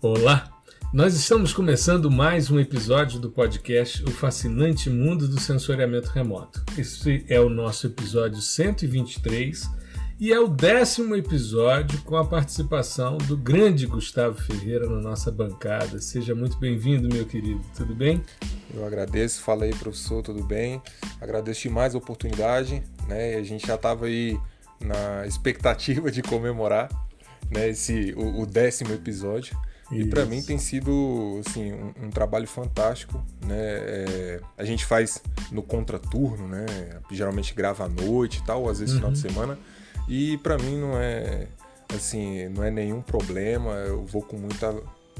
Olá! Nós estamos começando mais um episódio do podcast O Fascinante Mundo do Sensoriamento Remoto. Este é o nosso episódio 123 e é o décimo episódio com a participação do grande Gustavo Ferreira na nossa bancada. Seja muito bem-vindo, meu querido. Tudo bem? Eu agradeço, fala aí, professor, tudo bem? Agradeço demais a oportunidade, né? A gente já estava aí na expectativa de comemorar né, esse, o, o décimo episódio. E para mim tem sido assim, um, um trabalho fantástico. Né? É, a gente faz no contraturno, né? geralmente grava à noite e tal, às vezes uhum. final de uhum. semana. E para mim não é assim, não é nenhum problema. Eu vou com muita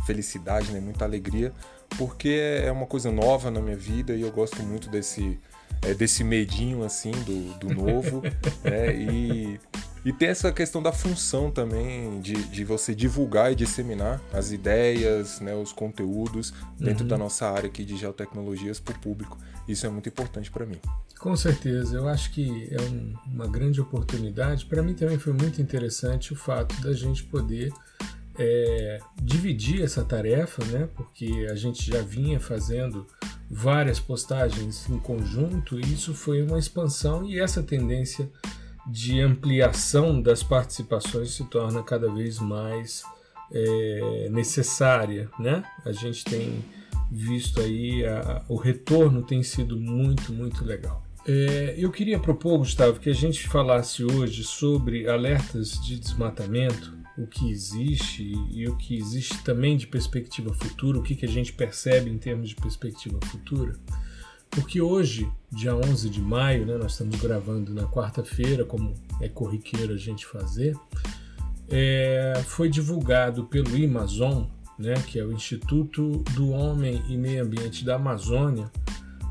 felicidade, né? muita alegria, porque é uma coisa nova na minha vida e eu gosto muito desse, é, desse medinho assim do, do novo. né? E e tem essa questão da função também de, de você divulgar e disseminar as ideias, né, os conteúdos dentro uhum. da nossa área aqui de geotecnologias para o público. Isso é muito importante para mim. Com certeza, eu acho que é um, uma grande oportunidade. Para mim também foi muito interessante o fato da gente poder é, dividir essa tarefa, né? Porque a gente já vinha fazendo várias postagens em conjunto e isso foi uma expansão e essa tendência de ampliação das participações se torna cada vez mais é, necessária, né? A gente tem visto aí a, o retorno tem sido muito muito legal. É, eu queria propor, Gustavo, que a gente falasse hoje sobre alertas de desmatamento, o que existe e, o que existe também de perspectiva futura, o que, que a gente percebe em termos de perspectiva futura. Porque hoje, dia 11 de maio, né, nós estamos gravando na quarta-feira, como é corriqueiro a gente fazer, é, foi divulgado pelo Amazon, né, que é o Instituto do Homem e Meio Ambiente da Amazônia,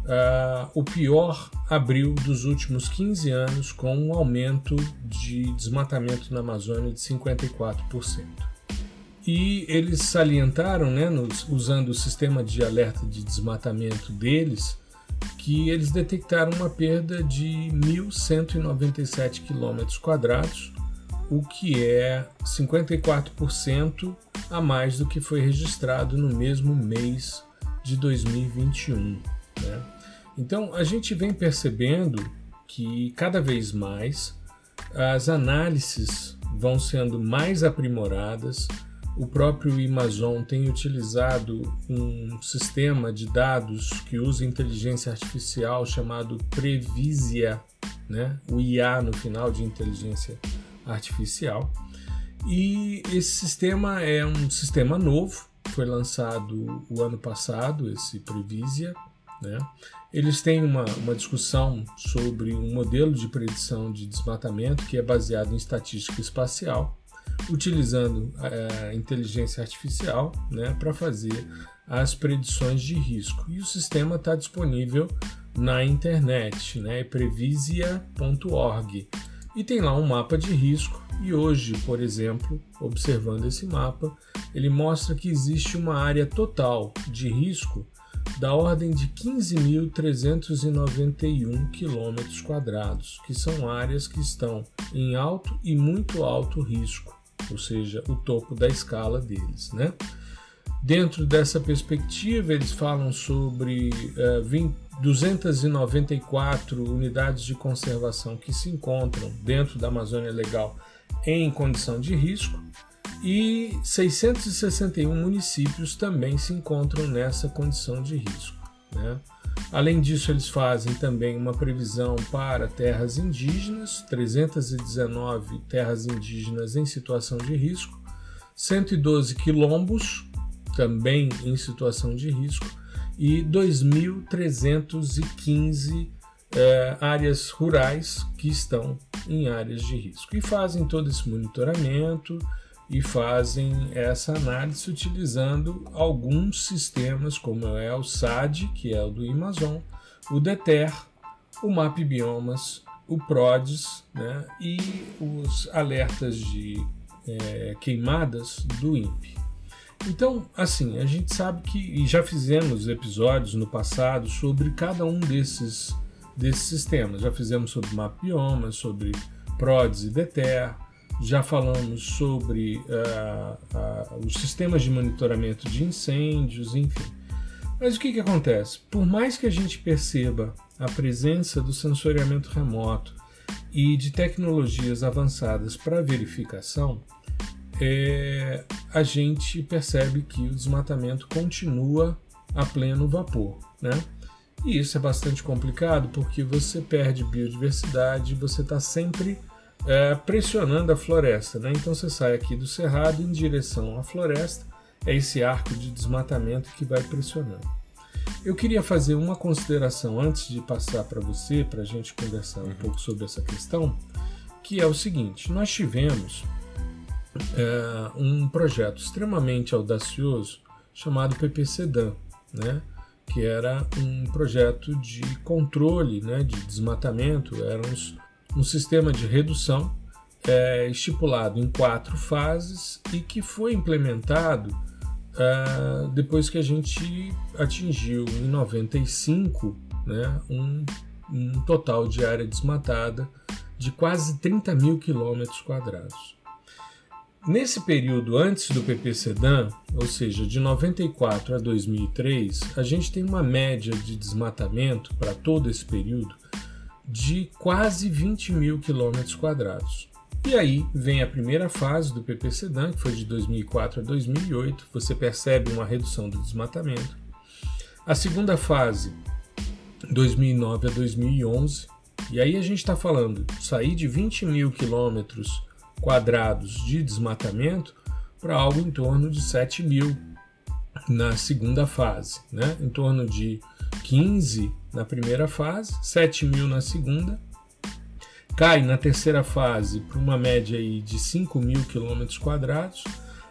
uh, o pior abril dos últimos 15 anos, com um aumento de desmatamento na Amazônia de 54%. E eles salientaram, né, nos, usando o sistema de alerta de desmatamento deles, que eles detectaram uma perda de 1.197 km quadrados, o que é 54% a mais do que foi registrado no mesmo mês de 2021. Né? Então a gente vem percebendo que cada vez mais as análises vão sendo mais aprimoradas, o próprio Amazon tem utilizado um sistema de dados que usa inteligência artificial chamado Previsia, né? o IA no final de inteligência artificial. E esse sistema é um sistema novo, foi lançado o ano passado, esse Previsia. Né? Eles têm uma, uma discussão sobre um modelo de predição de desmatamento que é baseado em estatística espacial utilizando a inteligência artificial né, para fazer as predições de risco. E o sistema está disponível na internet, né, previsia.org. E tem lá um mapa de risco. E hoje, por exemplo, observando esse mapa, ele mostra que existe uma área total de risco da ordem de 15.391 km, que são áreas que estão em alto e muito alto risco ou seja, o topo da escala deles. Né? Dentro dessa perspectiva, eles falam sobre uh, 20, 294 unidades de conservação que se encontram dentro da Amazônia Legal em condição de risco e 661 municípios também se encontram nessa condição de risco. Né? Além disso, eles fazem também uma previsão para terras indígenas, 319 terras indígenas em situação de risco, 112 quilombos, também em situação de risco, e 2.315 é, áreas rurais que estão em áreas de risco. E fazem todo esse monitoramento, e fazem essa análise utilizando alguns sistemas, como é o SAD, que é o do Amazon, o DETER, o MAP Biomas, o PRODES né, e os alertas de é, queimadas do INPE. Então, assim, a gente sabe que, e já fizemos episódios no passado sobre cada um desses, desses sistemas. Já fizemos sobre MAP Biomas, sobre PRODES e DETER, já falamos sobre uh, uh, os sistemas de monitoramento de incêndios, enfim. Mas o que, que acontece? Por mais que a gente perceba a presença do sensoriamento remoto e de tecnologias avançadas para verificação, é, a gente percebe que o desmatamento continua a pleno vapor, né? E isso é bastante complicado porque você perde biodiversidade, você está sempre é, pressionando a floresta, né? Então você sai aqui do cerrado em direção à floresta, é esse arco de desmatamento que vai pressionando. Eu queria fazer uma consideração antes de passar para você, para a gente conversar um uhum. pouco sobre essa questão, que é o seguinte: nós tivemos é, um projeto extremamente audacioso chamado PPCDAN, né? que era um projeto de controle né, de desmatamento, era um, um sistema de redução é, estipulado em quatro fases e que foi implementado uh, depois que a gente atingiu em 95 né, um, um total de área desmatada de quase 30 mil quilômetros quadrados. Nesse período antes do PP Sedan, ou seja, de 94 a 2003, a gente tem uma média de desmatamento para todo esse período de quase 20 mil quilômetros quadrados. E aí vem a primeira fase do PP Sedan, que foi de 2004 a 2008, você percebe uma redução do desmatamento. A segunda fase, 2009 a 2011, e aí a gente está falando sair de 20 mil quilômetros quadrados de desmatamento para algo em torno de 7 mil na segunda fase, né? em torno de 15 na primeira fase, 7 mil na segunda, cai na terceira fase para uma média aí de 5 mil quilômetros quadrados,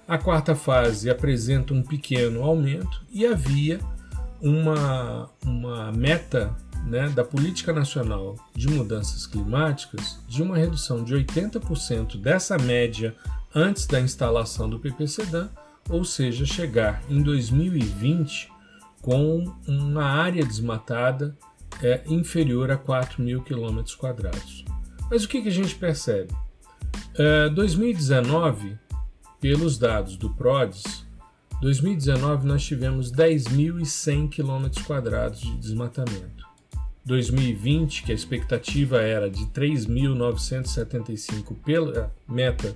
a quarta fase apresenta um pequeno aumento e havia uma, uma meta né, da Política Nacional de Mudanças Climáticas de uma redução de 80% dessa média antes da instalação do PPCDAN, ou seja, chegar em 2020 com uma área desmatada é, inferior a 4 mil quilômetros quadrados. Mas o que, que a gente percebe? É, 2019, pelos dados do PRODES, 2019 nós tivemos 10.100 quilômetros quadrados de desmatamento. 2020, que a expectativa era de 3.975 pela meta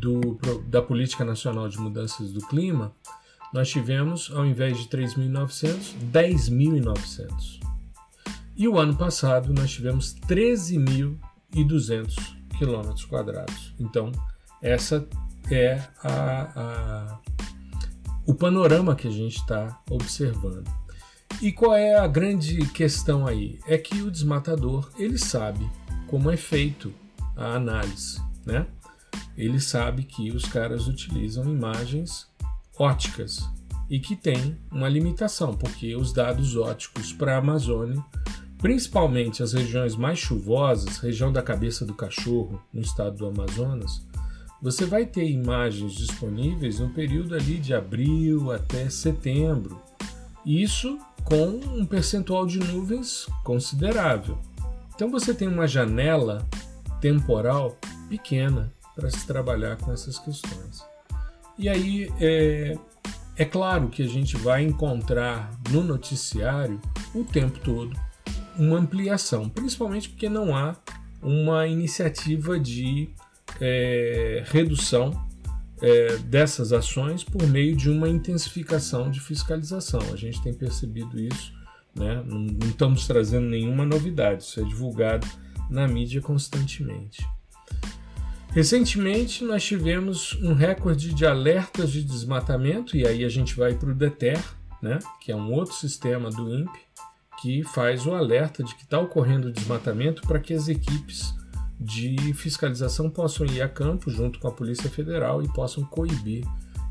do, da Política Nacional de Mudanças do Clima, nós tivemos, ao invés de 3.900, 10.900. E o ano passado nós tivemos 13.200 quilômetros quadrados. Então, essa é a, a, o panorama que a gente está observando. E qual é a grande questão aí? É que o desmatador ele sabe como é feito a análise, né? Ele sabe que os caras utilizam imagens óticas e que tem uma limitação, porque os dados óticos para a Amazônia, principalmente as regiões mais chuvosas, região da cabeça do cachorro, no estado do Amazonas, você vai ter imagens disponíveis no período ali de abril até setembro. Isso com um percentual de nuvens considerável. Então você tem uma janela temporal pequena para se trabalhar com essas questões. E aí é, é claro que a gente vai encontrar no noticiário o tempo todo uma ampliação, principalmente porque não há uma iniciativa de é, redução é, dessas ações por meio de uma intensificação de fiscalização. A gente tem percebido isso, né? não, não estamos trazendo nenhuma novidade, isso é divulgado na mídia constantemente. Recentemente nós tivemos um recorde de alertas de desmatamento, e aí a gente vai para o DETER, né? que é um outro sistema do INPE, que faz o alerta de que está ocorrendo desmatamento para que as equipes de fiscalização possam ir a campo junto com a Polícia Federal e possam coibir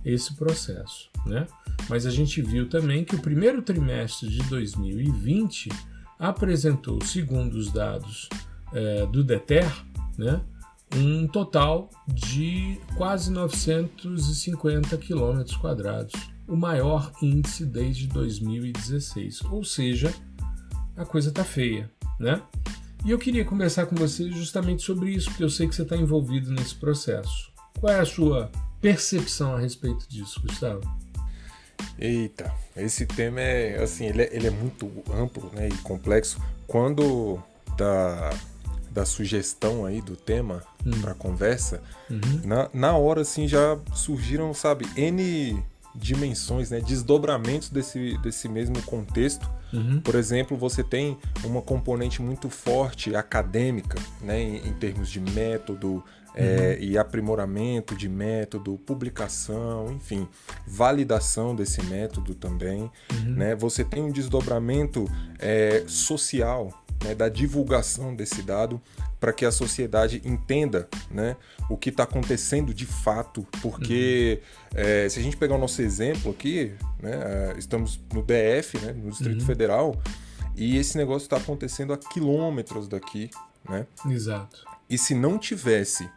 esse processo. Né? Mas a gente viu também que o primeiro trimestre de 2020 apresentou, segundo os dados é, do DETER, né, um total de quase 950 quilômetros quadrados, o maior índice desde 2016. Ou seja, a coisa está feia, né? E eu queria conversar com você justamente sobre isso, porque eu sei que você está envolvido nesse processo. Qual é a sua percepção a respeito disso, Gustavo? Eita, esse tema é assim, ele é, ele é muito amplo né, e complexo. Quando da, da sugestão aí do tema hum. para conversa, uhum. na, na hora assim já surgiram, sabe, N dimensões, né, desdobramentos desse, desse mesmo contexto. Uhum. Por exemplo, você tem uma componente muito forte acadêmica, né, em, em termos de método, é, uhum. e aprimoramento de método, publicação, enfim, validação desse método também. Uhum. Né? Você tem um desdobramento é, social né, da divulgação desse dado para que a sociedade entenda né, o que está acontecendo de fato, porque uhum. é, se a gente pegar o nosso exemplo aqui, né, é, estamos no DF, né, no Distrito uhum. Federal, e esse negócio está acontecendo a quilômetros daqui. Né? Exato. E se não tivesse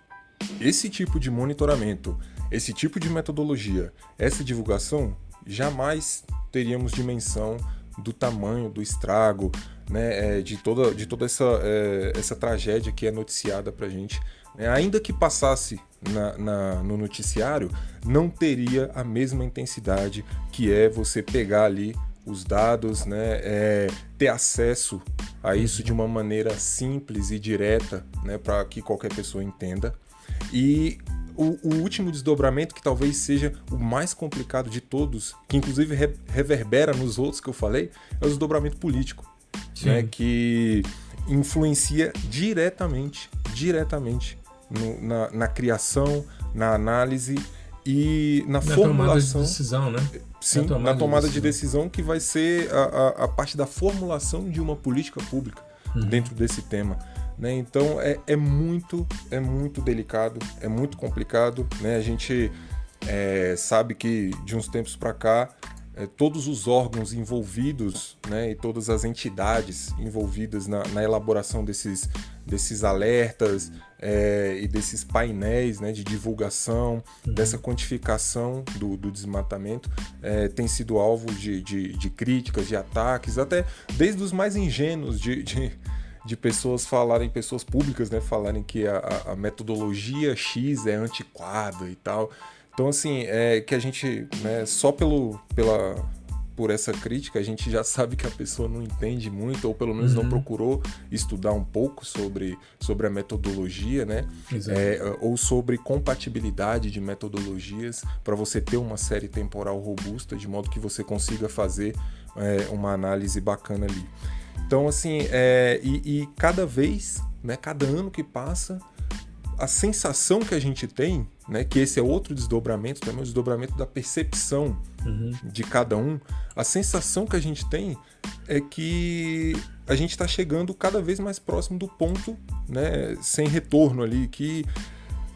esse tipo de monitoramento, esse tipo de metodologia, essa divulgação, jamais teríamos dimensão do tamanho do estrago, né, é, de toda, de toda essa, é, essa tragédia que é noticiada para gente. É, ainda que passasse na, na, no noticiário, não teria a mesma intensidade que é você pegar ali os dados, né, é, ter acesso a isso de uma maneira simples e direta, né, para que qualquer pessoa entenda. E o, o, último desdobramento, que talvez seja o mais complicado de todos, que inclusive re, reverbera nos outros que eu falei, é o desdobramento político, né, que influencia diretamente, diretamente no, na, na, criação, na análise e na, na formulação. Tomada de decisão, né? Sim, na tomada, na tomada de, decisão. de, decisão. que vai ser a, a, a, parte da formulação de uma política pública uhum. dentro desse tema. Né? Então é, é muito é muito delicado, é muito complicado. Né? A gente é, sabe que de uns tempos para cá é, todos os órgãos envolvidos né, e todas as entidades envolvidas na, na elaboração desses, desses alertas é, e desses painéis né, de divulgação, uhum. dessa quantificação do, do desmatamento, é, tem sido alvo de, de, de, críticas, de ataques, até desde os mais ingênuos de, de de pessoas falarem, pessoas públicas, né, falarem que a, a metodologia X é antiquada e tal. Então, assim, é que a gente, né, só pelo, pela, por essa crítica, a gente já sabe que a pessoa não entende muito, ou pelo menos uhum. não procurou estudar um pouco sobre, sobre a metodologia, né? É, ou sobre compatibilidade de metodologias para você ter uma série temporal robusta, de modo que você consiga fazer é, uma análise bacana ali. Então, assim, é, e, e, cada vez, né, cada ano que passa, a sensação que a gente tem, né, que esse é outro desdobramento, também o desdobramento da percepção uhum. de cada um, a sensação que a gente tem é que a gente está chegando cada vez mais próximo do ponto, né, sem retorno ali, que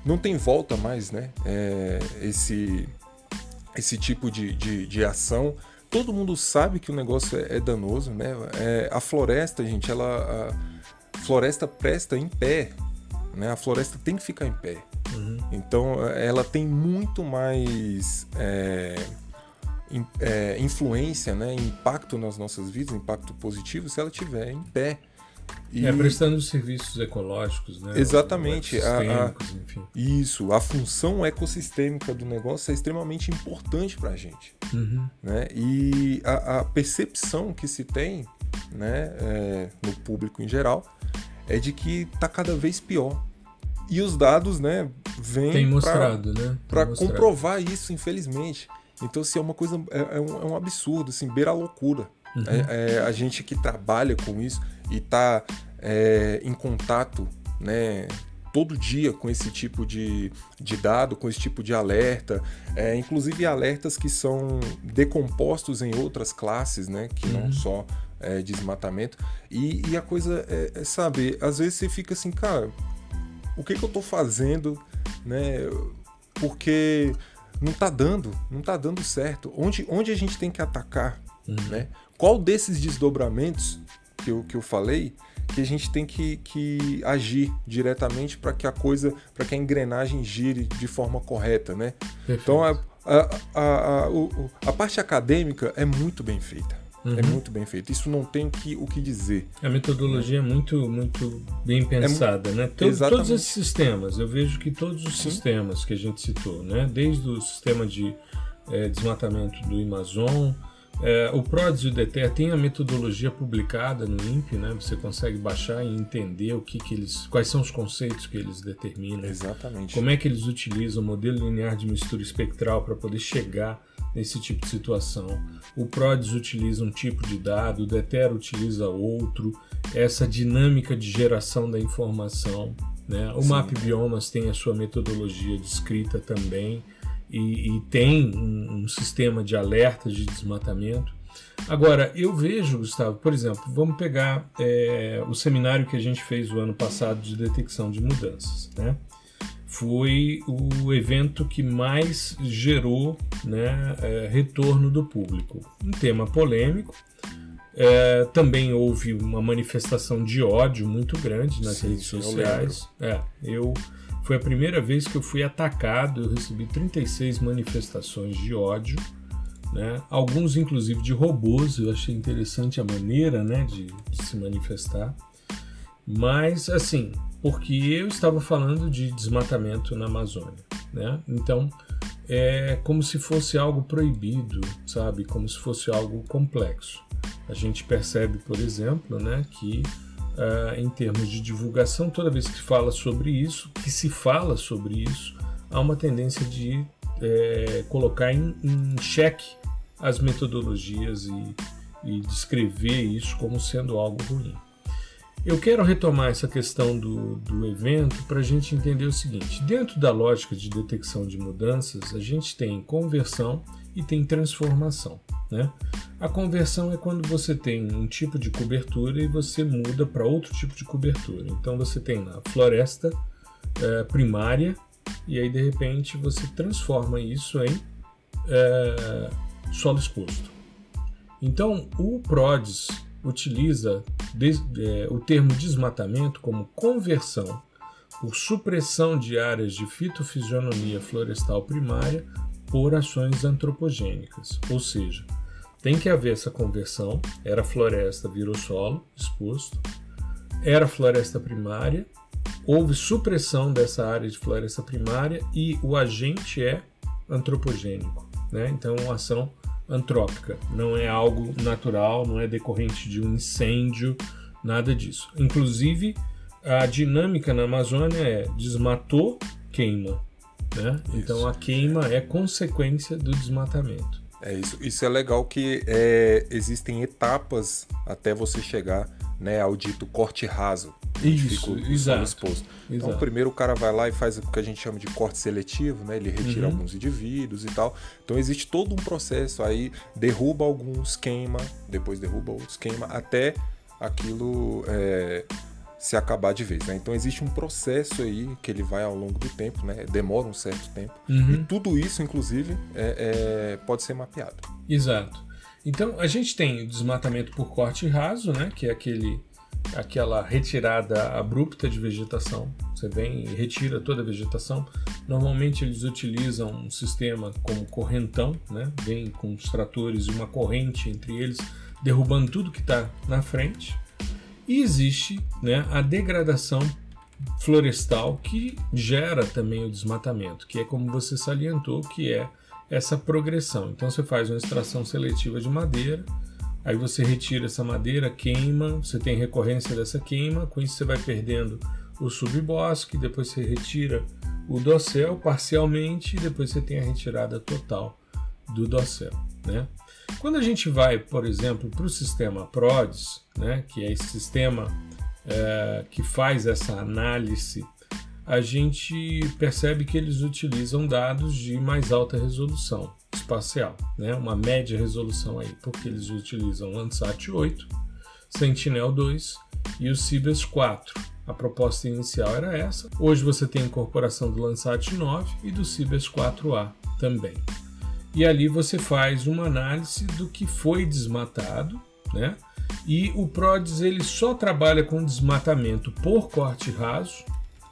não tem volta mais, né, é, esse, esse tipo de, de, de ação todo mundo sabe que o negócio é, é danoso, né? É, a floresta, gente, ela. A floresta presta em pé. Né? A floresta tem que ficar em pé. Uhum. Então ela tem muito mais é, é, influência, né? impacto nas nossas vidas, impacto positivo, se ela estiver em pé. E... É prestando serviços ecológicos, né? Exatamente. A, a, isso, a função ecossistêmica do negócio é extremamente importante para a gente. Uhum. Né? E a, a, percepção que se tem né, é, no público em geral é de que está cada vez pior. E os dados né, vêm para né? comprovar isso, infelizmente. Então, assim, é uma coisa, é, é, um, é um, absurdo, assim, beira a loucura. Uhum. É, é, a gente que trabalha com isso e está é, em contato né, todo dia com esse tipo de, de dado, com esse tipo de alerta, é, inclusive alertas que são decompostos em outras classes, né, que uhum. não só é, desmatamento. E, e, a coisa é, é, sabe, às vezes você fica assim, cara, o que, que eu estou fazendo, né? Porque não está dando, não está dando certo. Onde, onde a gente tem que atacar, uhum. né? Qual desses desdobramentos que eu, que eu falei, que a gente tem que, que agir diretamente para que a coisa, para que a engrenagem gire de forma correta, né? Perfeito. Então a, a, a, a, a, parte acadêmica é muito bem feita. Uhum. É muito bem feito. Isso não tem o que, o que dizer. A metodologia é muito, muito bem pensada, é, né? Todos, todos esses sistemas, eu vejo que todos os Sim. sistemas que a gente citou, né? Desde o sistema de é, desmatamento do Amazon, é, o PRODES e o DETER tem a metodologia publicada no INPE, né? Você consegue baixar e entender o que, que eles, quais são os conceitos que eles determinam. Exatamente. Como é que eles utilizam o modelo linear de mistura espectral para poder chegar nesse tipo de situação. O PRODES utiliza um tipo de dado, o DETER utiliza outro. Essa dinâmica de geração da informação. Né? O Sim. MAP Biomas tem a sua metodologia descrita também e, e tem um, um, sistema de alerta de desmatamento. Agora, eu vejo, Gustavo, por exemplo, vamos pegar é, o seminário que a gente fez o ano passado de detecção de mudanças. Né? Foi o evento que mais gerou né, é, retorno do público. Um tema polêmico, é, também houve uma manifestação de ódio muito grande nas sim, redes sociais. Eu, é, eu foi a primeira vez que eu fui atacado, eu recebi 36 manifestações de ódio, né? alguns inclusive de robôs, eu achei interessante a maneira né, de, de se manifestar. Mas, assim, porque eu estava falando de desmatamento na Amazônia, né? Então, é como se fosse algo proibido, sabe? Como se fosse algo complexo. A gente percebe, por exemplo, né, que uh, em termos de divulgação, toda vez que fala sobre isso, que se fala sobre isso, há uma tendência de é, colocar em, em xeque as metodologias e, e descrever isso como sendo algo ruim. Eu quero retomar essa questão do, do evento para a gente entender o seguinte: dentro da lógica de detecção de mudanças, a gente tem conversão e tem transformação. Né? A conversão é quando você tem um tipo de cobertura e você muda para outro tipo de cobertura. Então você tem na floresta é, primária e aí de repente você transforma isso em é, solo exposto. Então o PRODES utiliza é, o termo desmatamento como conversão por supressão de áreas de fitofisionomia florestal primária por ações antropogênicas, ou seja, tem que haver essa conversão. Era floresta, virou solo, exposto. Era floresta primária, houve supressão dessa área de floresta primária e o agente é antropogênico, né? Então, uma ação antrópica, não é algo natural, não é decorrente de um incêndio, nada disso. Inclusive, a dinâmica na Amazônia é desmatou, queima. Né? Então a queima é consequência do desmatamento. É isso. Isso é legal que é, existem etapas até você chegar né, ao dito corte raso. Isso, exato, exposto. Então, exato. primeiro o cara vai lá e faz o que a gente chama de corte seletivo, né? Ele retira uhum. alguns indivíduos e tal. Então, existe todo um processo aí, derruba alguns, queima, depois derruba outros, queima, até aquilo é, se acabar de vez. Né? Então existe um processo aí que ele vai ao longo do tempo, né? demora um certo tempo. Uhum. E tudo isso, inclusive, é, é, pode ser mapeado. Exato. Então a gente tem o desmatamento por corte raso, né? que é aquele, aquela retirada abrupta de vegetação. Você vem e retira toda a vegetação. Normalmente eles utilizam um sistema como correntão, né? vem com os tratores e uma corrente entre eles, derrubando tudo que está na frente e existe né, a degradação florestal que gera também o desmatamento, que é como você salientou, que é essa progressão. Então você faz uma extração seletiva de madeira, aí você retira essa madeira, queima, você tem recorrência dessa queima, com isso você vai perdendo o subbosque, depois você retira o dossel parcialmente e depois você tem a retirada total do dossel, né? Quando a gente vai, por exemplo, para o sistema PRODES, né, que é esse sistema é, que faz essa análise, a gente percebe que eles utilizam dados de mais alta resolução espacial, né, uma média resolução aí, porque eles utilizam Landsat 8, Sentinel-2 e o Cibers 4. A proposta inicial era essa. Hoje você tem a incorporação do Landsat 9 e do Cibers 4A também e ali você faz uma análise do que foi desmatado, né? E o PRODES ele só trabalha com desmatamento por corte raso,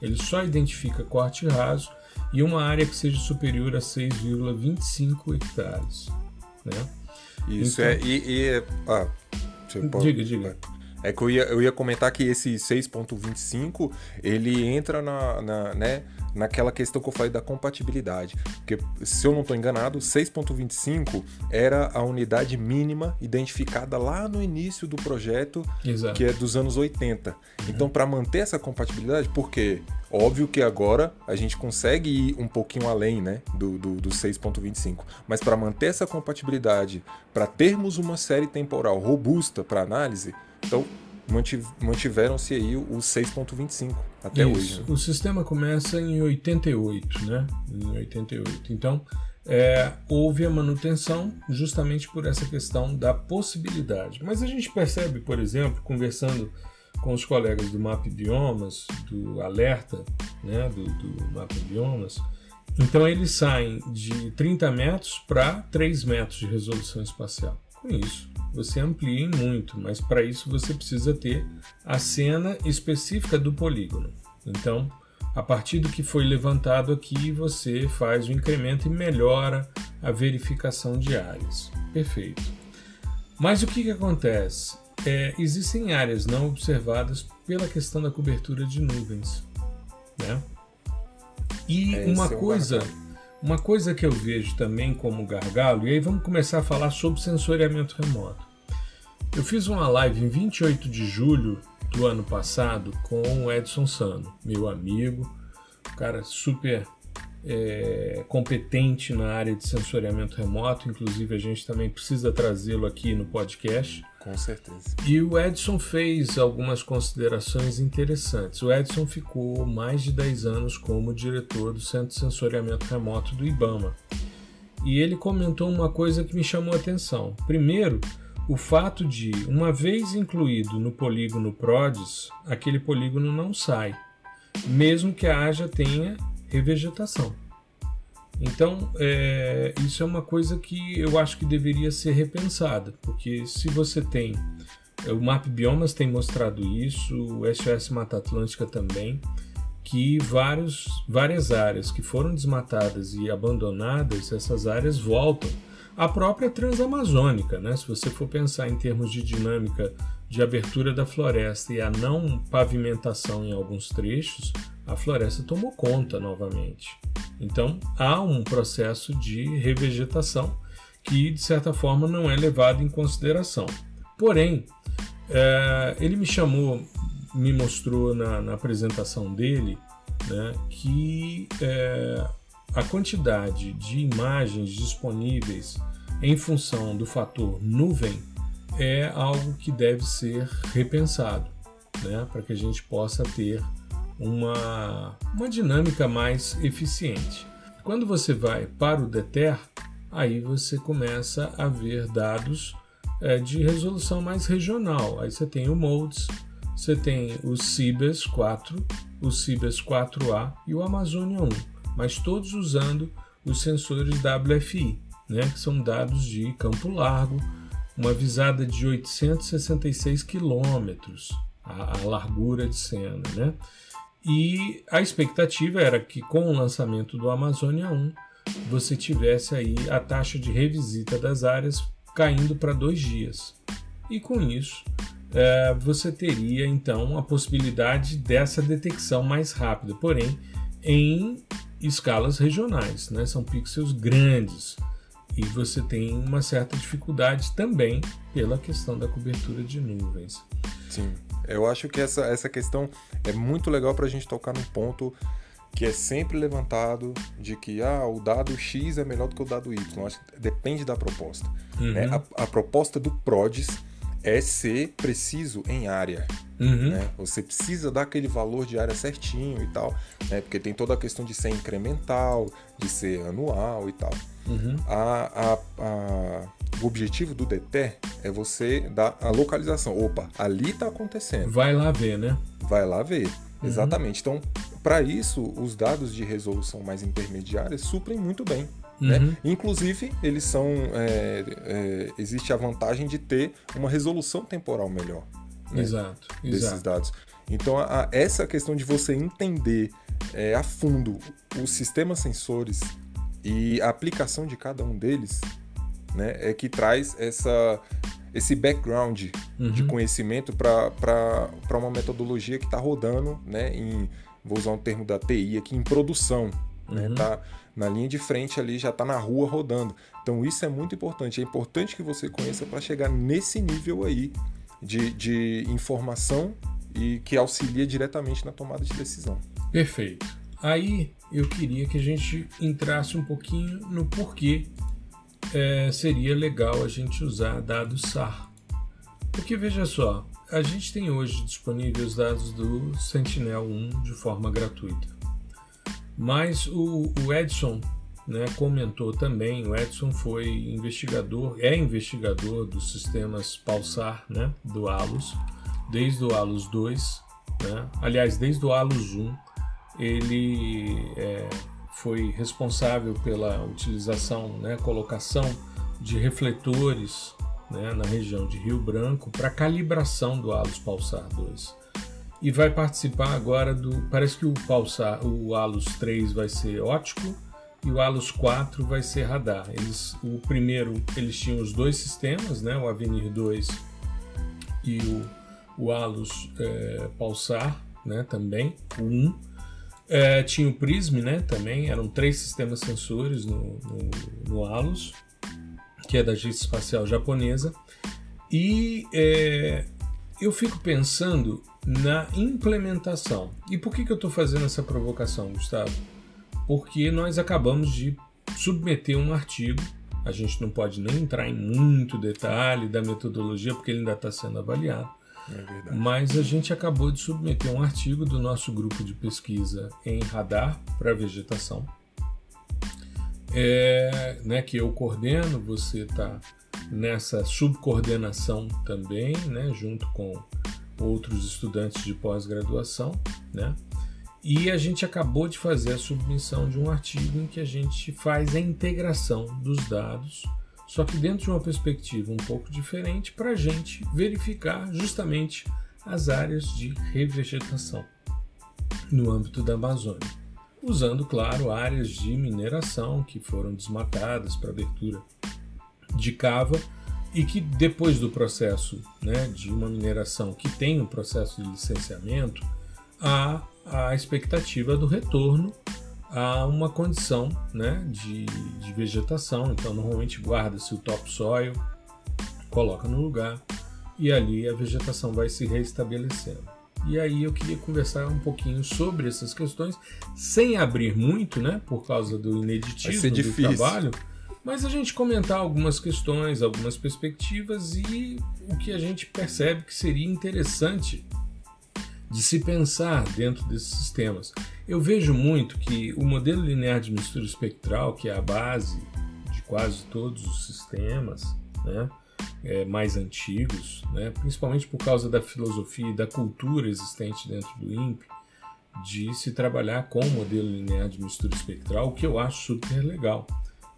ele só identifica corte raso e uma área que seja superior a 6,25 hectares. Né? Isso então... é. E, e ah, diga, diga. É que eu ia, eu ia comentar que esse 6.25 ele entra na, na, né, naquela questão que eu falei da compatibilidade. Porque, se eu não estou enganado, 6.25 era a unidade mínima identificada lá no início do projeto, Exato. que é dos anos 80. Uhum. Então, para manter essa compatibilidade, porque óbvio que agora a gente consegue ir um pouquinho além né, do, do, do 6.25, mas para manter essa compatibilidade, para termos uma série temporal robusta para análise, então mantiveram-se aí o 6.25 até Isso. hoje. Né? O sistema começa em 88, né? Em 88. Então, é, houve a manutenção justamente por essa questão da possibilidade. Mas a gente percebe, por exemplo, conversando com os colegas do Map Biomas, do Alerta, né, do, do Map Biomas, então eles saem de 30 metros para 3 metros de resolução espacial. Com isso, você amplia muito, mas para isso você precisa ter a cena específica do polígono. Então, a partir do que foi levantado aqui, você faz o incremento e melhora a verificação de áreas. Perfeito. Mas o que, que acontece? É, existem áreas não observadas pela questão da cobertura de nuvens. Né? E é, uma coisa. Uma coisa que eu vejo também como gargalo, e aí vamos começar a falar sobre sensoriamento remoto. Eu fiz uma live em 28 de julho do ano passado com o Edson Sano, meu amigo, cara super é, competente na área de sensoriamento remoto, inclusive a gente também precisa trazê-lo aqui no podcast. Com certeza. E o Edson fez algumas considerações interessantes. O Edson ficou mais de 10 anos como diretor do Centro de Sensoriamento Remoto do IBAMA. E ele comentou uma coisa que me chamou a atenção. Primeiro, o fato de, uma vez incluído no polígono PRODES, aquele polígono não sai, mesmo que a haja tenha revegetação. Então, é, isso é uma coisa que eu acho que deveria ser repensada, porque se você tem. É, o Map Biomas tem mostrado isso, o SOS Mata Atlântica também, que vários, várias áreas que foram desmatadas e abandonadas, essas áreas voltam. A própria Transamazônica, né? se você for pensar em termos de dinâmica de abertura da floresta e a não pavimentação em alguns trechos, a floresta tomou conta novamente. Então há um processo de revegetação que, de certa forma, não é levado em consideração. Porém, é, ele me chamou, me mostrou na, na apresentação dele né, que é, a quantidade de imagens disponíveis em função do fator nuvem é algo que deve ser repensado, né, para que a gente possa ter uma, uma dinâmica mais eficiente. Quando você vai para o DETER, aí você começa a ver dados é, de resolução mais regional. Aí você tem o MODES, você tem o CIBES 4, o CIBES 4A e o Amazônia 1, mas todos usando os sensores WFI, né, que são dados de campo largo, uma visada de 866 quilômetros, a, a largura de cena, né? E a expectativa era que com o lançamento do Amazônia 1 você tivesse aí a taxa de revisita das áreas caindo para dois dias. E com isso é, você teria então a possibilidade dessa detecção mais rápida, porém em escalas regionais, né? são pixels grandes e você tem uma certa dificuldade também pela questão da cobertura de nuvens. Sim. Eu acho que essa, essa questão é muito legal para a gente tocar num ponto que é sempre levantado de que ah, o dado X é melhor do que o dado Y. Acho que depende da proposta. Uhum. Né? A, a, proposta do PRODES é ser preciso em área. Uhum. Né? Você precisa dar aquele valor de área certinho e tal, né? porque tem toda a questão de ser incremental, de ser anual e tal. Uhum. A, a, a, o objetivo do DETER é você dar a localização. Opa, ali está acontecendo. Vai lá ver, né? Vai lá ver. Uhum. Exatamente. Então, para isso, os dados de resolução mais intermediária suprem muito bem. Né? Uhum. Inclusive, eles são. É, é, existe a vantagem de ter uma resolução temporal melhor. Né? Exato. Desses exato. dados. Então, a, a, essa questão de você entender é, a fundo os sistemas sensores e a aplicação de cada um deles né, é que traz essa, esse background uhum. de conhecimento para uma metodologia que está rodando, né, em, vou usar um termo da TI aqui, em produção. Né, uhum. Né, tá na linha de frente ali, já está na rua rodando. Então isso é muito importante. É importante que você conheça para chegar nesse nível aí de, de informação e que auxilia diretamente na tomada de decisão. Perfeito. Aí eu queria que a gente entrasse um pouquinho no porquê é, seria legal a gente usar dados SAR. Porque veja só, a gente tem hoje disponíveis os dados do Sentinel-1 de forma gratuita. Mas o, o Edson né, comentou também, o Edson foi investigador, é investigador dos sistemas Pulsar né, do ALUS, desde o ALUS 2, né, aliás, desde o ALUS 1, ele é, foi responsável pela utilização, né, colocação de refletores né, na região de Rio Branco para calibração do ALUS Pulsar 2 e vai participar agora do. Parece que o Pulsar, o Alus 3 vai ser ótico e o Alus 4 vai ser radar. Eles, o primeiro, eles tinham os dois sistemas, né, o Avenir 2 e o, o Alus é, Pulsar, né, também, o 1. É, tinha o Prism, né, também, eram três sistemas sensores no, no, no Alus, que é da Agência Espacial Japonesa. E é, eu fico pensando na implementação. E por que, que eu estou fazendo essa provocação, Gustavo? Porque nós acabamos de submeter um artigo. A gente não pode nem entrar em muito detalhe da metodologia, porque ele ainda está sendo avaliado. É Mas a gente acabou de submeter um artigo do nosso grupo de pesquisa em radar para vegetação, é, né, que eu coordeno, você está nessa subcoordenação também, né, junto com outros estudantes de pós-graduação, né? E a gente acabou de fazer a submissão de um artigo em que a gente faz a integração dos dados, só que dentro de uma perspectiva um pouco diferente, para a gente verificar justamente as áreas de revegetação no âmbito da Amazônia, usando, claro, áreas de mineração que foram desmatadas para abertura de cava e que depois do processo né, de uma mineração que tem um processo de licenciamento, há a expectativa do retorno a uma condição né, de, de vegetação. Então, normalmente guarda-se o topsoil, coloca no lugar e ali a vegetação vai se reestabelecendo. E aí eu queria conversar um pouquinho sobre essas questões, sem abrir muito, né, por causa do ineditismo do trabalho mas a gente comentar algumas questões, algumas perspectivas e o que a gente percebe que seria interessante de se pensar dentro desses sistemas. Eu vejo muito que o modelo linear de mistura espectral, que é a base de quase todos os sistemas né, é, mais antigos, né, principalmente por causa da filosofia e da cultura existente dentro do INPE, de se trabalhar com o modelo linear de mistura espectral, o que eu acho super legal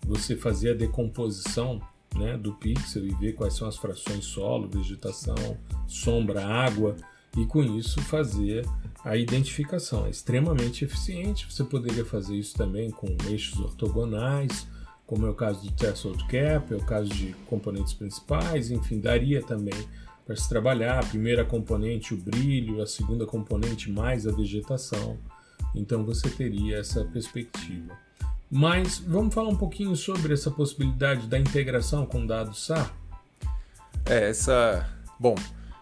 você fazer a decomposição né, do pixel e ver quais são as frações solo, vegetação, sombra, água e com isso fazer a identificação. É extremamente eficiente. Você poderia fazer isso também com eixos ortogonais, como é o caso do threshold cap, é o caso de componentes principais, enfim, daria também para se trabalhar a primeira componente o brilho, a segunda componente mais a vegetação. Então você teria essa perspectiva. Mas vamos falar um pouquinho sobre essa possibilidade da integração com dados SAR? É, essa. Bom,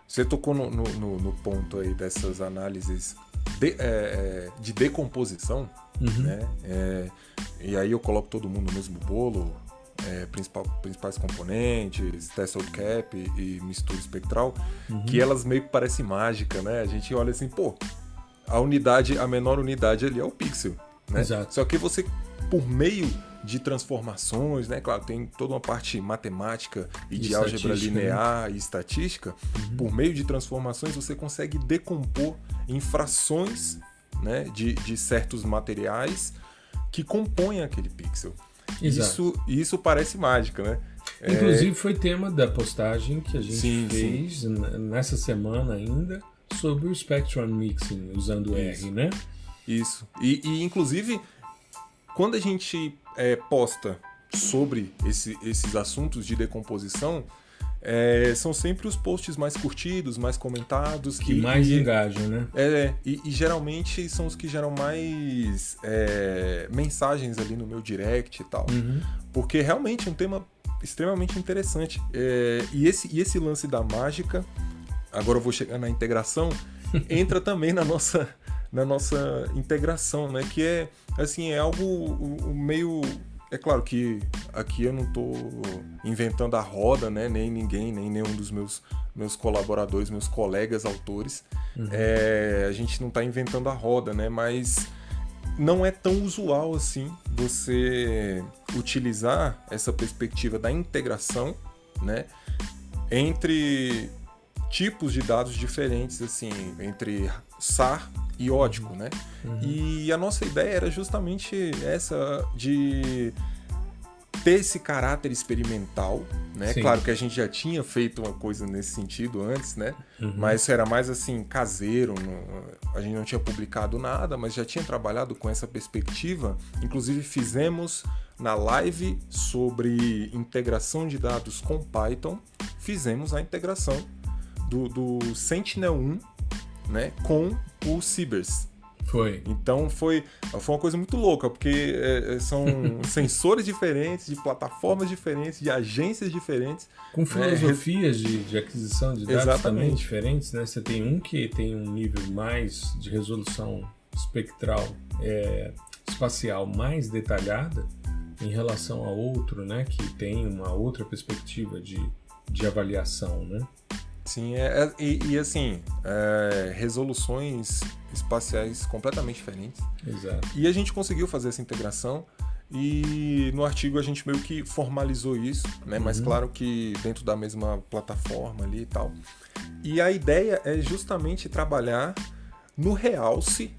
você tocou no, no, no ponto aí dessas análises de, é, é, de decomposição, uhum. né? É, e aí eu coloco todo mundo no mesmo bolo, é, principal, principais componentes, threshold cap e, e mistura espectral, uhum. que elas meio que parecem mágica, né? A gente olha assim, pô, a unidade, a menor unidade ali é o pixel. Né? Exato. Só que você por meio de transformações, né? Claro, tem toda uma parte matemática e, e de álgebra né? linear né? e estatística. Uhum. Por meio de transformações, você consegue decompor em frações né, de, de certos materiais que compõem aquele pixel. Exato. Isso, isso parece mágica, né? É, Inclusive é... foi tema da postagem que a gente sim, fez sim. nessa semana ainda sobre o Spectrum Mixing usando isso. R, né? Isso. E, e inclusive quando a gente é, posta sobre esse, esses assuntos de decomposição é, são sempre os posts mais curtidos, mais comentados. Que, mais engajam, né? É, e, e, geralmente são os que geram mais é, mensagens ali no meu direct e tal. Uhum. Porque realmente é um tema extremamente interessante. É, e, esse, e esse lance da mágica, agora eu vou chegar na integração, entra também na nossa, na nossa integração, né? Que é, assim, é algo meio é claro que aqui eu não estou inventando a roda, né? Nem ninguém, nem nenhum dos meus, meus colaboradores, meus colegas autores. Uhum. É, a gente não está inventando a roda, né? Mas não é tão usual assim você utilizar essa perspectiva da integração, né? Entre tipos de dados diferentes, assim, entre SAR e ótico, né? Uhum. E a nossa ideia era justamente essa de ter esse caráter experimental, né? Sim. Claro que a gente já tinha feito uma coisa nesse sentido antes, né? Uhum. Mas era mais assim caseiro, a gente não tinha publicado nada, mas já tinha trabalhado com essa perspectiva. Inclusive fizemos na live sobre integração de dados com Python, fizemos a integração do, do Sentinel-1 né, com o Cibers. Foi. Então foi, foi uma coisa muito louca, porque é, é são sensores diferentes, de plataformas diferentes, de agências diferentes. Com né, filosofias né? de, de, aquisição de dados Exatamente. também diferentes, né? Você tem um que tem um nível mais de resolução espectral é, espacial mais detalhada em relação a outro, né? Que tem uma outra perspectiva de, de avaliação, né? Sim, é, é, e, e, assim, é, resoluções espaciais completamente diferentes. Exato. E a gente conseguiu fazer essa integração e no artigo a gente meio que formalizou isso, né? Uhum. Mas claro que dentro da mesma plataforma ali e tal. E a ideia é justamente trabalhar no realce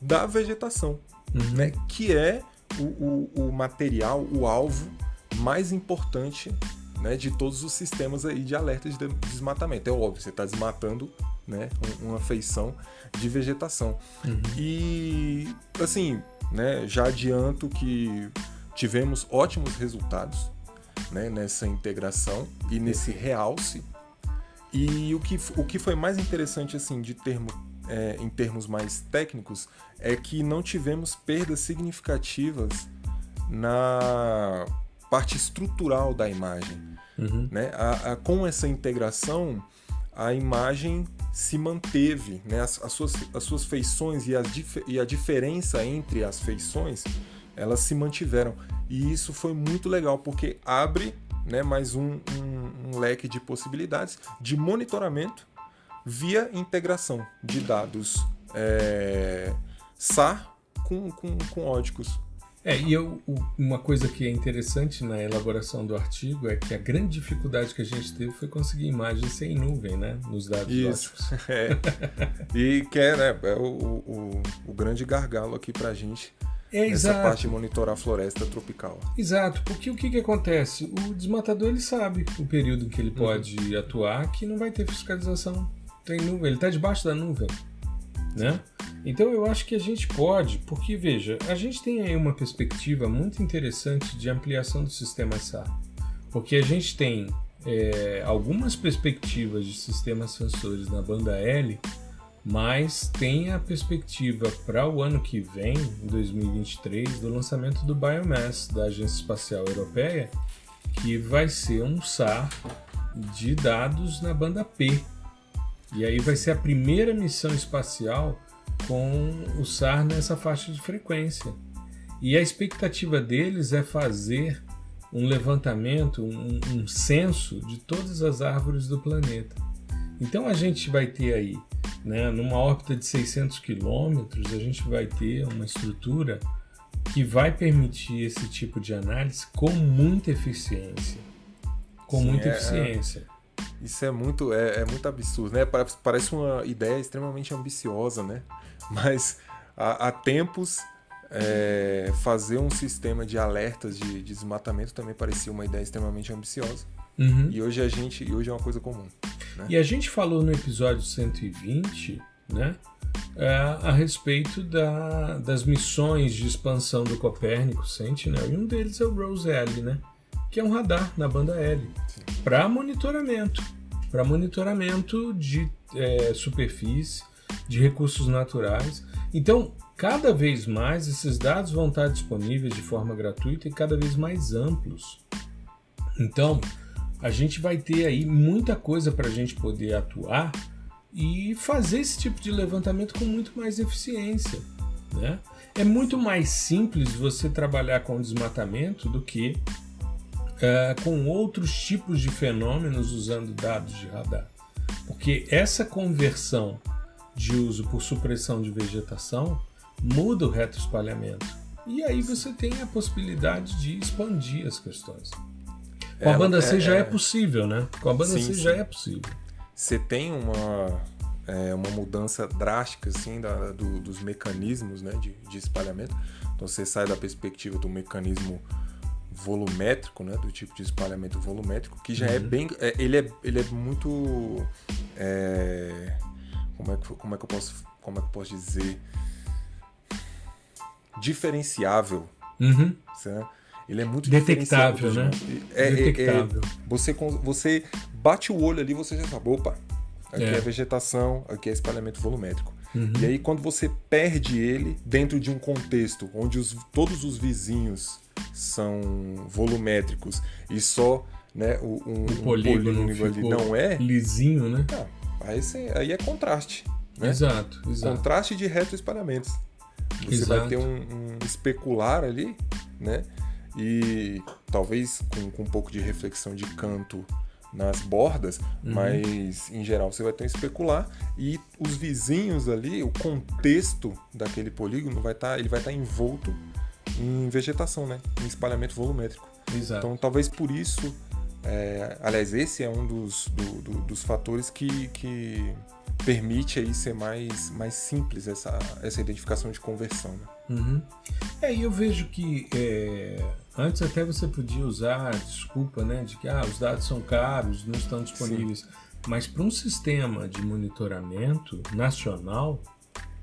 da vegetação, uhum. né? Que é o, o, o material, o alvo mais importante né, de todos os sistemas aí de alerta de desmatamento. É óbvio, você está desmatando né, uma feição de vegetação. Uhum. E assim, né, já adianto que tivemos ótimos resultados né, nessa integração e nesse realce. E o que, o que foi mais interessante assim de termo, é, em termos mais técnicos é que não tivemos perdas significativas na parte estrutural da imagem. Uhum. Né? A, a, com essa integração, a imagem se manteve, né? as, as, suas, as suas feições e, as, e a diferença entre as feições, elas se mantiveram. E isso foi muito legal, porque abre né, mais um, um, um leque de possibilidades de monitoramento via integração de dados é, SAR com, com, com ódicos. É, e eu, uma coisa que é interessante na elaboração do artigo é que a grande dificuldade que a gente teve foi conseguir imagens sem nuvem, né? Nos dados Isso, é. E que é, né, é o, o, o grande gargalo aqui pra gente. É, Essa exato. parte de monitorar a floresta tropical. Exato, porque o que, que acontece? O desmatador ele sabe o período em que ele uhum. pode uhum. atuar que não vai ter fiscalização. Tem nuvem, ele está debaixo da nuvem. Né? Então eu acho que a gente pode, porque veja, a gente tem aí uma perspectiva muito interessante de ampliação do sistema SAR, porque a gente tem é, algumas perspectivas de sistemas sensores na banda L, mas tem a perspectiva para o ano que vem, em 2023, do lançamento do Biomass da Agência Espacial Europeia, que vai ser um SAR de dados na banda P. E aí vai ser a primeira missão espacial com o SAR nessa faixa de frequência. E a expectativa deles é fazer um levantamento, um, um censo de todas as árvores do planeta. Então a gente vai ter aí, né, numa órbita de 600 quilômetros, a gente vai ter uma estrutura que vai permitir esse tipo de análise com muita eficiência. Com Sim, muita é, eficiência. Isso é muito, é, é, muito absurdo, né? Parece uma ideia extremamente ambiciosa, né? Mas há, há tempos é, fazer um sistema de alertas de, de, desmatamento também parecia uma ideia extremamente ambiciosa. Uhum. E hoje a gente, e hoje é uma coisa comum. Né? E a gente falou no episódio 120 né? É, a respeito da, das missões de expansão do Copérnico Sentinel, e um deles é o Rose L, né? Que é um radar na banda L, para monitoramento, para monitoramento de é, superfície, de recursos naturais. Então, cada vez mais esses dados vão estar disponíveis de forma gratuita e cada vez mais amplos. Então, a gente vai ter aí muita coisa para a gente poder atuar e fazer esse tipo de levantamento com muito mais eficiência. Né? É muito mais simples você trabalhar com desmatamento do que é, com outros tipos de fenômenos usando dados de radar. Porque essa conversão de uso por supressão de vegetação muda o retroespalhamento. E aí você tem a possibilidade de expandir as questões. Com a banda C é, já é, é possível, né? Com a banda sim, C sim. já é possível. Você tem uma, é, uma mudança drástica assim, da, do, dos mecanismos né, de, de espalhamento. Então você sai da perspectiva do mecanismo volumétrico, né, do tipo de espalhamento volumétrico, que já é uhum. é bem, é, ele é ele é muito, é, como é que como é que eu posso como é que eu posso dizer diferenciável, uhum. certo? Ele é muito detectável, né? É, detectável. É, você você bate o olho ali, você já sabe, opa, aqui é, é vegetação, aqui é espalhamento volumétrico. Uhum. E aí quando você perde ele dentro de um contexto onde os, todos os vizinhos são volumétricos e só né, um, um, o polígono, um polígono ali não é lisinho, né? Ah, aí, aí é contraste. Né? Exato, exato. Contraste de retroespalhamentos. Você exato. vai ter um, um, especular ali, né? E talvez com, com um pouco de reflexão de canto nas bordas, uhum. mas em geral você vai ter um especular e os vizinhos ali, o contexto daquele polígono vai estar, tá, ele vai estar tá envolto em vegetação, né? Em espalhamento volumétrico. Exato. Então, talvez por isso, é, aliás, esse é um dos, do, do, dos fatores que, que permite aí ser mais, mais simples essa, essa identificação de conversão. Né? Uhum. É, e eu vejo que é, antes até você podia usar a desculpa né, de que ah, os dados são caros, não estão disponíveis. Sim. Mas para um sistema de monitoramento nacional,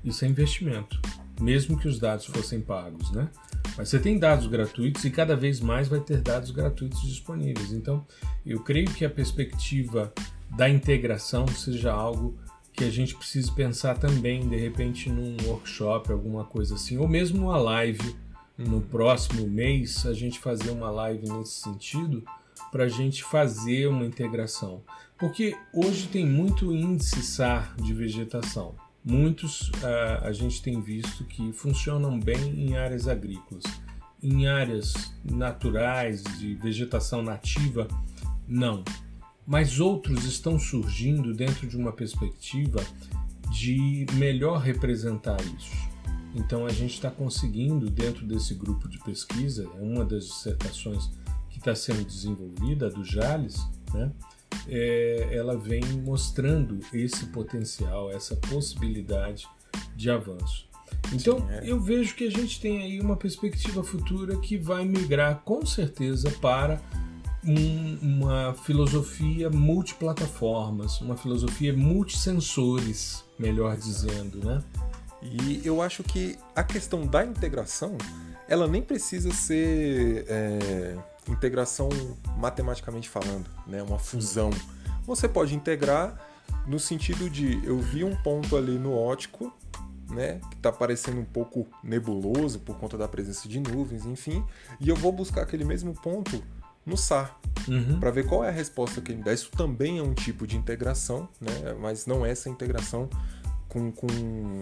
isso é investimento, mesmo que os dados fossem pagos, né? Mas você tem dados gratuitos e cada vez mais vai ter dados gratuitos disponíveis. Então, eu creio que a perspectiva da integração seja algo que a gente precisa pensar também, de repente, num workshop, alguma coisa assim, ou mesmo uma live no próximo mês, a gente fazer uma live nesse sentido, para a gente fazer uma integração. Porque hoje tem muito índice SAR de vegetação. Muitos a, a gente tem visto que funcionam bem em áreas agrícolas. Em áreas naturais, de vegetação nativa, não. Mas outros estão surgindo dentro de uma perspectiva de melhor representar isso. Então a gente está conseguindo, dentro desse grupo de pesquisa, é uma das dissertações que está sendo desenvolvida, do Jales, né? É, ela vem mostrando esse potencial, essa possibilidade de avanço. Então, Sim, é. eu vejo que a gente tem aí uma perspectiva futura que vai migrar com certeza para um, uma filosofia multiplataformas, uma filosofia multisensores, melhor dizendo, né? E eu acho que a questão da integração, ela nem precisa ser é integração matematicamente falando, né? uma fusão. Você pode integrar no sentido de eu vi um ponto ali no ótico, né, que está parecendo um pouco nebuloso por conta da presença de nuvens, enfim, e eu vou buscar aquele mesmo ponto no SAR uhum. para ver qual é a resposta que ele dá. Isso também é um tipo de integração, né, mas não é essa integração com, com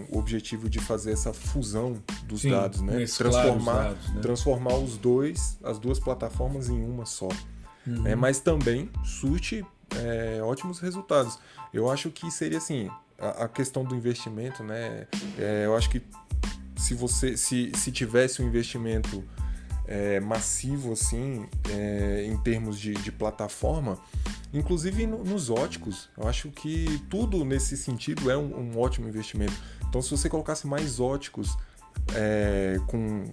o objetivo de fazer essa fusão dos Sim, dados, né? Transformar, dados, né? transformar os dois, as duas plataformas em uma só. Uhum. É, mas também surte é, ótimos resultados. Eu acho que seria assim, a, a questão do investimento, né? É, eu acho que se você se, se tivesse um investimento é, massivo assim é, em termos de, de plataforma, inclusive no, nos óticos. Eu acho que tudo nesse sentido é um, um ótimo investimento. Então, se você colocasse mais óticos é, com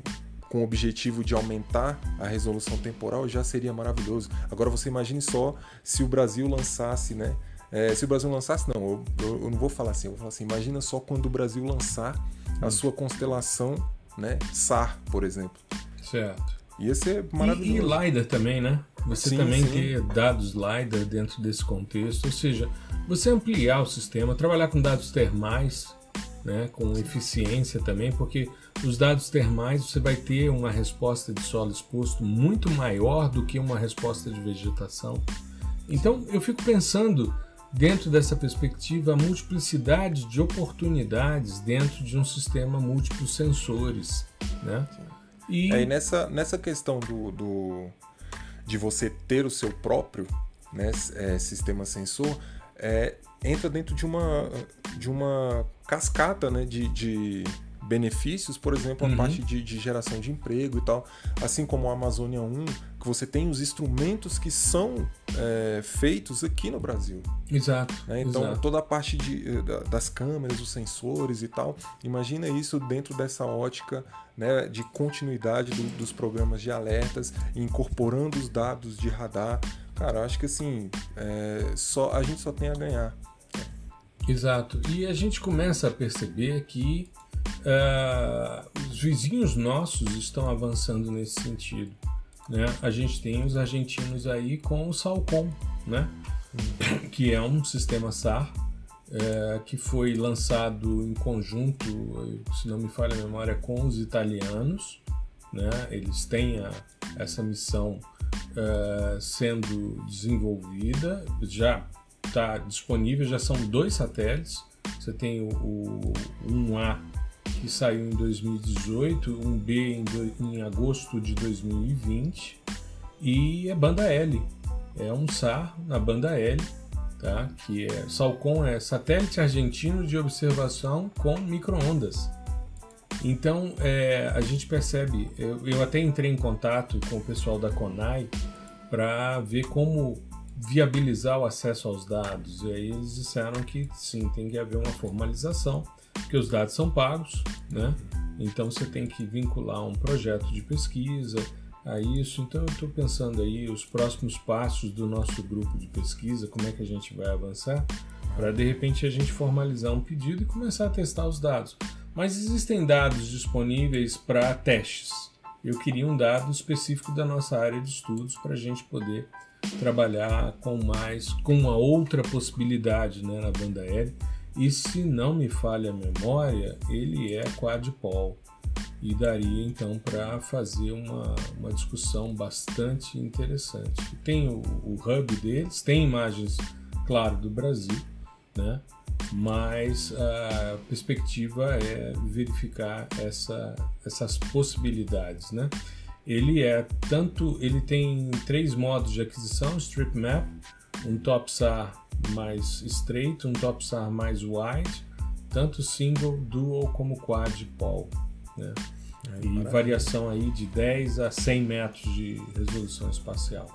com o objetivo de aumentar a resolução temporal já seria maravilhoso. Agora você imagine só se o Brasil lançasse, né, é, se o Brasil lançasse, não, eu, eu, eu, não vou falar assim, eu vou falar assim, imagina só quando o Brasil lançar a hum. sua constelação, né, SAR, por exemplo. Certo. Ia ser maravilhoso. E, e LiDAR também, né? Você sim, também sim. ter dados LiDAR dentro desse contexto, ou seja, você ampliar o sistema, trabalhar com dados termais, né, com eficiência também, porque os dados termais você vai ter uma resposta de solo exposto muito maior do que uma resposta de vegetação. Então eu fico pensando dentro dessa perspectiva a multiplicidade de oportunidades dentro de um sistema múltiplo sensores, né? E aí nessa, nessa questão do, do de você ter o seu próprio né, é, sistema sensor, é, entra dentro de uma, de uma cascata né, de, de benefícios, por exemplo, a uhum. parte de, de, geração de emprego e tal, assim como a Amazônia 1, que você tem os instrumentos que são é, feitos aqui no Brasil. Exato. Né? Então, exato. toda a parte de, eh, das câmeras, os sensores e tal, imagina isso dentro dessa ótica né, de continuidade do, dos programas de alertas, incorporando os dados de radar. Cara, acho que assim, é, só, a gente só tem a ganhar. Exato. E a gente começa a perceber que uh, os vizinhos nossos estão avançando nesse sentido. Né? A gente tem os argentinos aí com o Salcom, né? que é um sistema SAR é, que foi lançado em conjunto, se não me falha a memória, com os italianos. Né? Eles têm a, essa missão é, sendo desenvolvida, já está disponível, já são dois satélites. Você tem o, o 1A que saiu em 2018, um B em, do, em agosto de 2020 e é banda L. É um SAR na banda L, tá? que é Salcom é satélite argentino de observação com microondas. Então é, a gente percebe, eu, eu até entrei em contato com o pessoal da CONAI para ver como viabilizar o acesso aos dados. E aí eles disseram que sim, tem que haver uma formalização, porque os dados são pagos, né? Então você tem que vincular um projeto de pesquisa a isso. Então eu estou pensando aí os próximos passos do nosso grupo de pesquisa, como é que a gente vai avançar, para de repente a gente formalizar um pedido e começar a testar os dados. Mas existem dados disponíveis para testes. Eu queria um dado específico da nossa área de estudos para a gente poder trabalhar com mais, com uma outra possibilidade né, na banda L. E se não me falha a memória, ele é quadpol e daria então para fazer uma, uma discussão bastante interessante. Tem o, o hub deles, tem imagens, claro, do Brasil, né? mas a perspectiva é verificar essa, essas possibilidades, né? Ele é tanto, ele tem três modos de aquisição: strip map, um topsar mais estreito, um topsar mais wide, tanto single, dual como quad pole, né? e maravilha. variação aí de 10 a 100 metros de resolução espacial.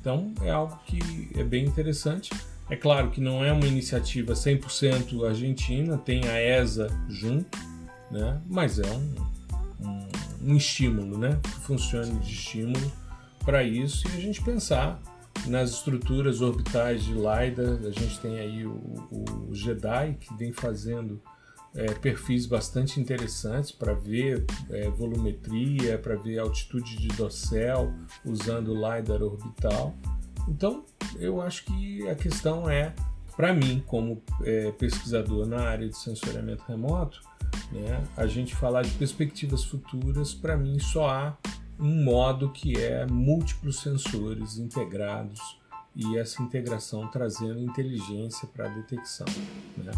Então é algo que é bem interessante. É claro que não é uma iniciativa 100% argentina, tem a ESA junto, né? mas é um, um, um estímulo, né? que funcione de estímulo para isso e a gente pensar nas estruturas orbitais de LiDAR. A gente tem aí o, o JEDI que vem fazendo é, perfis bastante interessantes para ver é, volumetria, para ver altitude de dossel usando LiDAR orbital. Então, eu acho que a questão é, para mim, como é, pesquisador na área de sensoriamento remoto, né, a gente falar de perspectivas futuras, para mim só há um modo que é múltiplos sensores integrados e essa integração trazendo inteligência para a detecção. Né?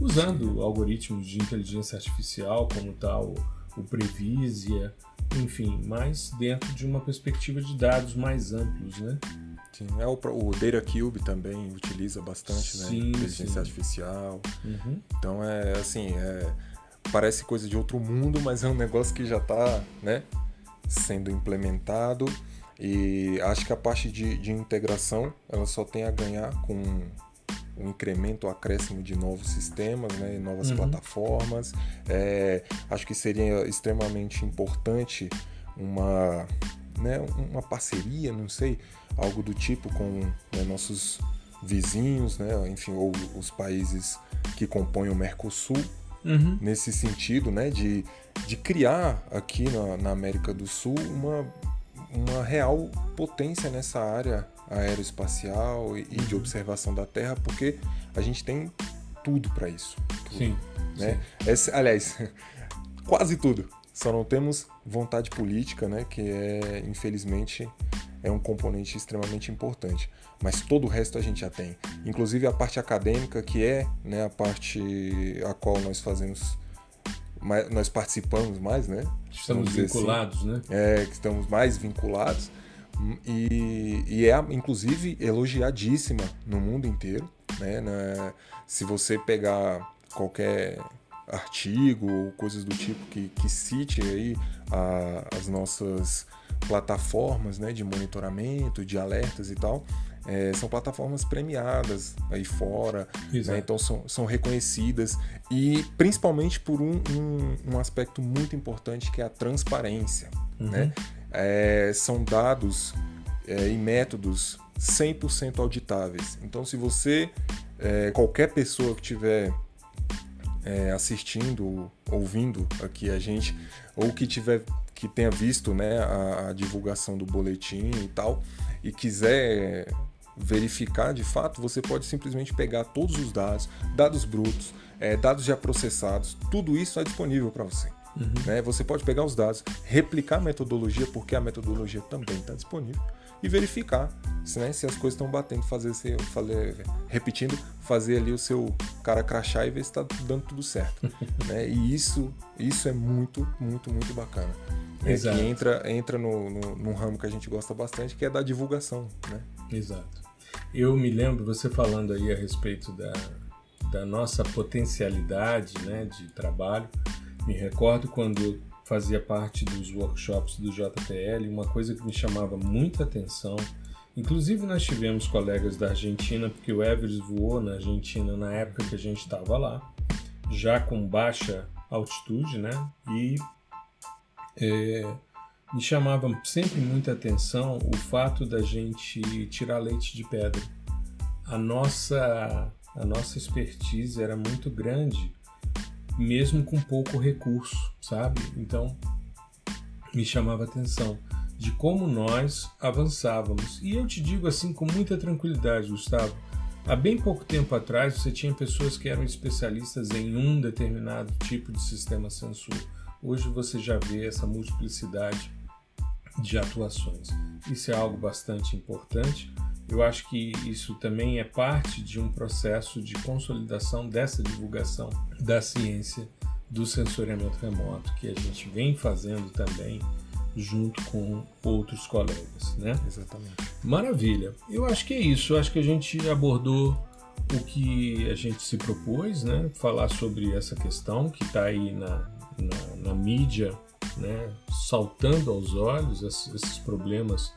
usando algoritmos de inteligência artificial, como tal o Previsia, enfim, mas dentro de uma perspectiva de dados mais amplos, né? Sim, é o, o DataCube também utiliza bastante, né? Sim, inteligência sim. artificial. Uhum. Então é assim, é, parece coisa de outro mundo, mas é um negócio que já está, né, sendo implementado. E acho que a parte de, de integração ela só tem a ganhar com um incremento, um acréscimo de novos sistemas, né, novas uhum. plataformas. É, acho que seria extremamente importante uma, né, uma parceria, não sei, algo do tipo com né, nossos vizinhos, né? enfim, ou os países que compõem o Mercosul, Uhum. nesse sentido, né, de, de criar aqui na, na, América do Sul uma, uma real potência nessa área aeroespacial e, e de observação da Terra, porque a gente tem tudo para isso. Tudo, sim. Né? sim. Aliás, quase tudo. Só não temos vontade política, né, que é, infelizmente, é um componente extremamente importante. Mas todo o resto a gente já tem. Inclusive a parte acadêmica, que é né, a parte a qual nós fazemos, nós participamos mais, né? Estamos vinculados, assim, né? É, que estamos mais vinculados. E, e, é, inclusive, elogiadíssima no mundo inteiro. Né? Na, se você pegar qualquer artigo ou coisas do tipo que, que cite aí a, as nossas plataformas né, de monitoramento, de alertas e tal, é, são plataformas premiadas aí fora, né? então são, são reconhecidas e principalmente por um, um, um aspecto muito importante que é a transparência. Uhum. Né? É, são dados é, e métodos 100% auditáveis. Então, se você, é, qualquer pessoa que tiver é, assistindo, ouvindo aqui a gente, ou que tiver que tenha visto né, a, a divulgação do boletim e tal, e quiser verificar de fato, você pode simplesmente pegar todos os dados, dados brutos, é, dados já processados, tudo isso é disponível para você. Uhum. Né? Você pode pegar os dados, replicar a metodologia, porque a metodologia também está disponível, e verificar né, se as coisas estão batendo, fazer, fazer, repetindo, fazer ali o seu cara crachar e ver se está dando tudo certo. né? E isso, isso é muito, muito, muito bacana. Né? Que entra, entra no, no, num ramo que a gente gosta bastante, que é da divulgação. Né? Exato. Eu me lembro você falando aí a respeito da, da nossa potencialidade né, de trabalho. Me recordo quando fazia parte dos workshops do JPL, uma coisa que me chamava muita atenção. Inclusive, nós tivemos colegas da Argentina, porque o Everest voou na Argentina na época que a gente estava lá, já com baixa altitude, né? E é, me chamava sempre muita atenção o fato da gente tirar leite de pedra. A nossa, a nossa expertise era muito grande, mesmo com pouco recurso, sabe? Então, me chamava atenção de como nós avançávamos. E eu te digo assim com muita tranquilidade, Gustavo. Há bem pouco tempo atrás, você tinha pessoas que eram especialistas em um determinado tipo de sistema sensor. Hoje você já vê essa multiplicidade de atuações. Isso é algo bastante importante. Eu acho que isso também é parte de um processo de consolidação dessa divulgação da ciência do sensoriamento remoto que a gente vem fazendo também junto com outros colegas, né? Exatamente. Maravilha. Eu acho que é isso. Eu acho que a gente abordou o que a gente se propôs, né? Falar sobre essa questão que está aí na, na, na mídia né, saltando aos olhos esses problemas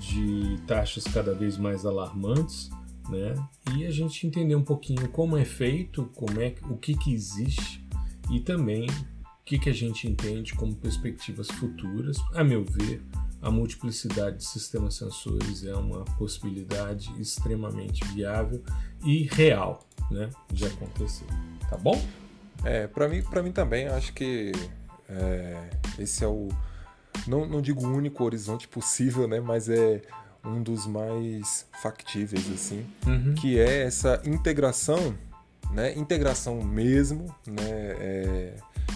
de taxas cada vez mais alarmantes, né? E a gente entender um pouquinho como é feito, como é o que que existe e também o que que a gente entende como perspectivas futuras. A meu ver, a multiplicidade de sistemas sensores é uma possibilidade extremamente viável e real, né, de acontecer. Tá bom? É, para mim, para mim também, acho que é, esse é o. Não, não digo o único horizonte possível, né? Mas é um dos mais factíveis, assim. Uhum. Que é essa integração, né? Integração mesmo, né? É,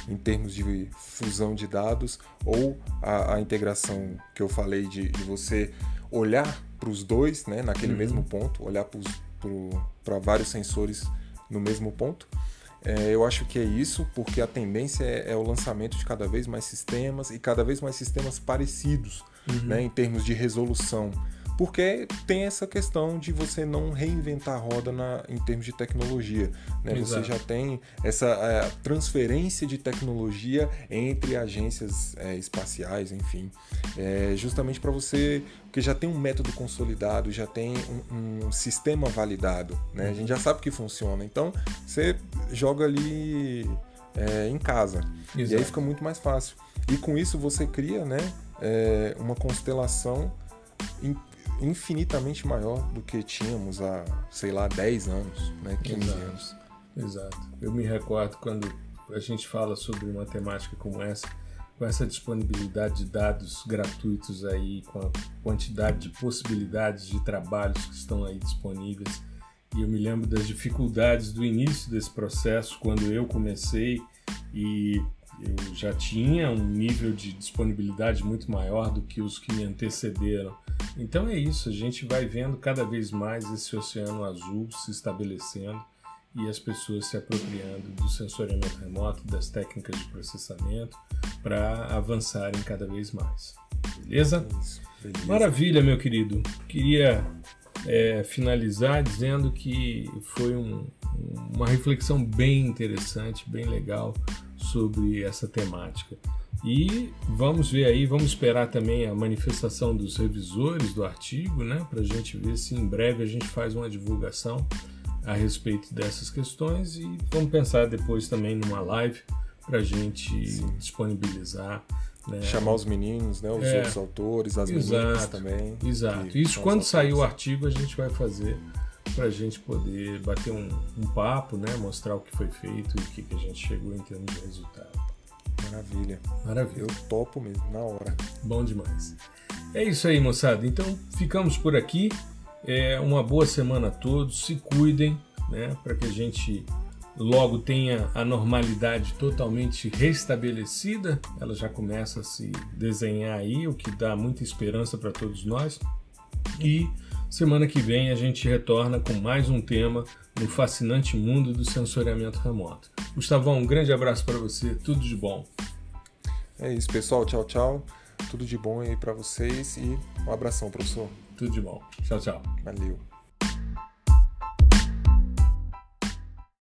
em termos de fusão de dados, ou a, a integração que eu falei de, de você olhar para os dois, né? Naquele Uhum. mesmo ponto, olhar para vários sensores no mesmo ponto. É, eu acho que é isso, porque a tendência é, é, o lançamento de cada vez mais sistemas e cada vez mais sistemas parecidos Uhum. né, em termos de resolução. Porque tem essa questão de você não reinventar a roda na, em termos de tecnologia. Né? Você Exato. já tem essa transferência de tecnologia entre agências é, espaciais, enfim. É, justamente para você. Porque já tem um método consolidado, já tem um, um sistema validado. Né? A gente já sabe que funciona. Então você joga ali é, em casa. E aí Exato. fica muito mais fácil. E com isso você cria né, é, uma constelação em- infinitamente maior do que tínhamos há, sei lá, 10 anos, né? 15 Exato. anos. Exato. Eu me recordo quando a gente fala sobre uma temática como essa, com essa disponibilidade de dados gratuitos aí, com a quantidade de possibilidades de trabalhos que estão aí disponíveis. E eu me lembro das dificuldades do início desse processo, quando eu comecei e eu já tinha um nível de disponibilidade muito maior do que os que me antecederam. Então é isso, a gente vai vendo cada vez mais esse oceano azul se estabelecendo e as pessoas se apropriando do sensoriamento remoto, das técnicas de processamento, para avançarem cada vez mais. Beleza? Isso, beleza. Maravilha, meu querido. Queria é, finalizar dizendo que foi um, uma reflexão bem interessante, bem legal sobre essa temática. E vamos ver aí, vamos esperar também a manifestação dos revisores do artigo, né, para a gente ver se em breve a gente faz uma divulgação a respeito dessas questões e vamos pensar depois também numa live para a gente Sim. disponibilizar. Né, Chamar os meninos, né? Os É. outros autores, as Exato, meninas também. Exato. Isso quando sair o artigo a gente vai fazer para a gente poder bater um, um papo, né? Mostrar o que foi feito e o que, que a gente chegou em termos de resultado. Maravilha. Maravilha. Eu topo mesmo, na hora. Bom demais. É isso aí, moçada. Então ficamos por aqui. É uma boa semana a todos. Se cuidem, né? Para que a gente logo tenha a normalidade totalmente restabelecida. Ela já começa a se desenhar aí, o que dá muita esperança para todos nós. E semana que vem a gente retorna com mais um tema no fascinante mundo do sensoriamento remoto. Gustavão, um grande abraço para você. Tudo de bom. É isso, pessoal. Tchau, tchau. Tudo de bom aí pra vocês e um abração, professor. Tudo de bom. Tchau, tchau. Valeu.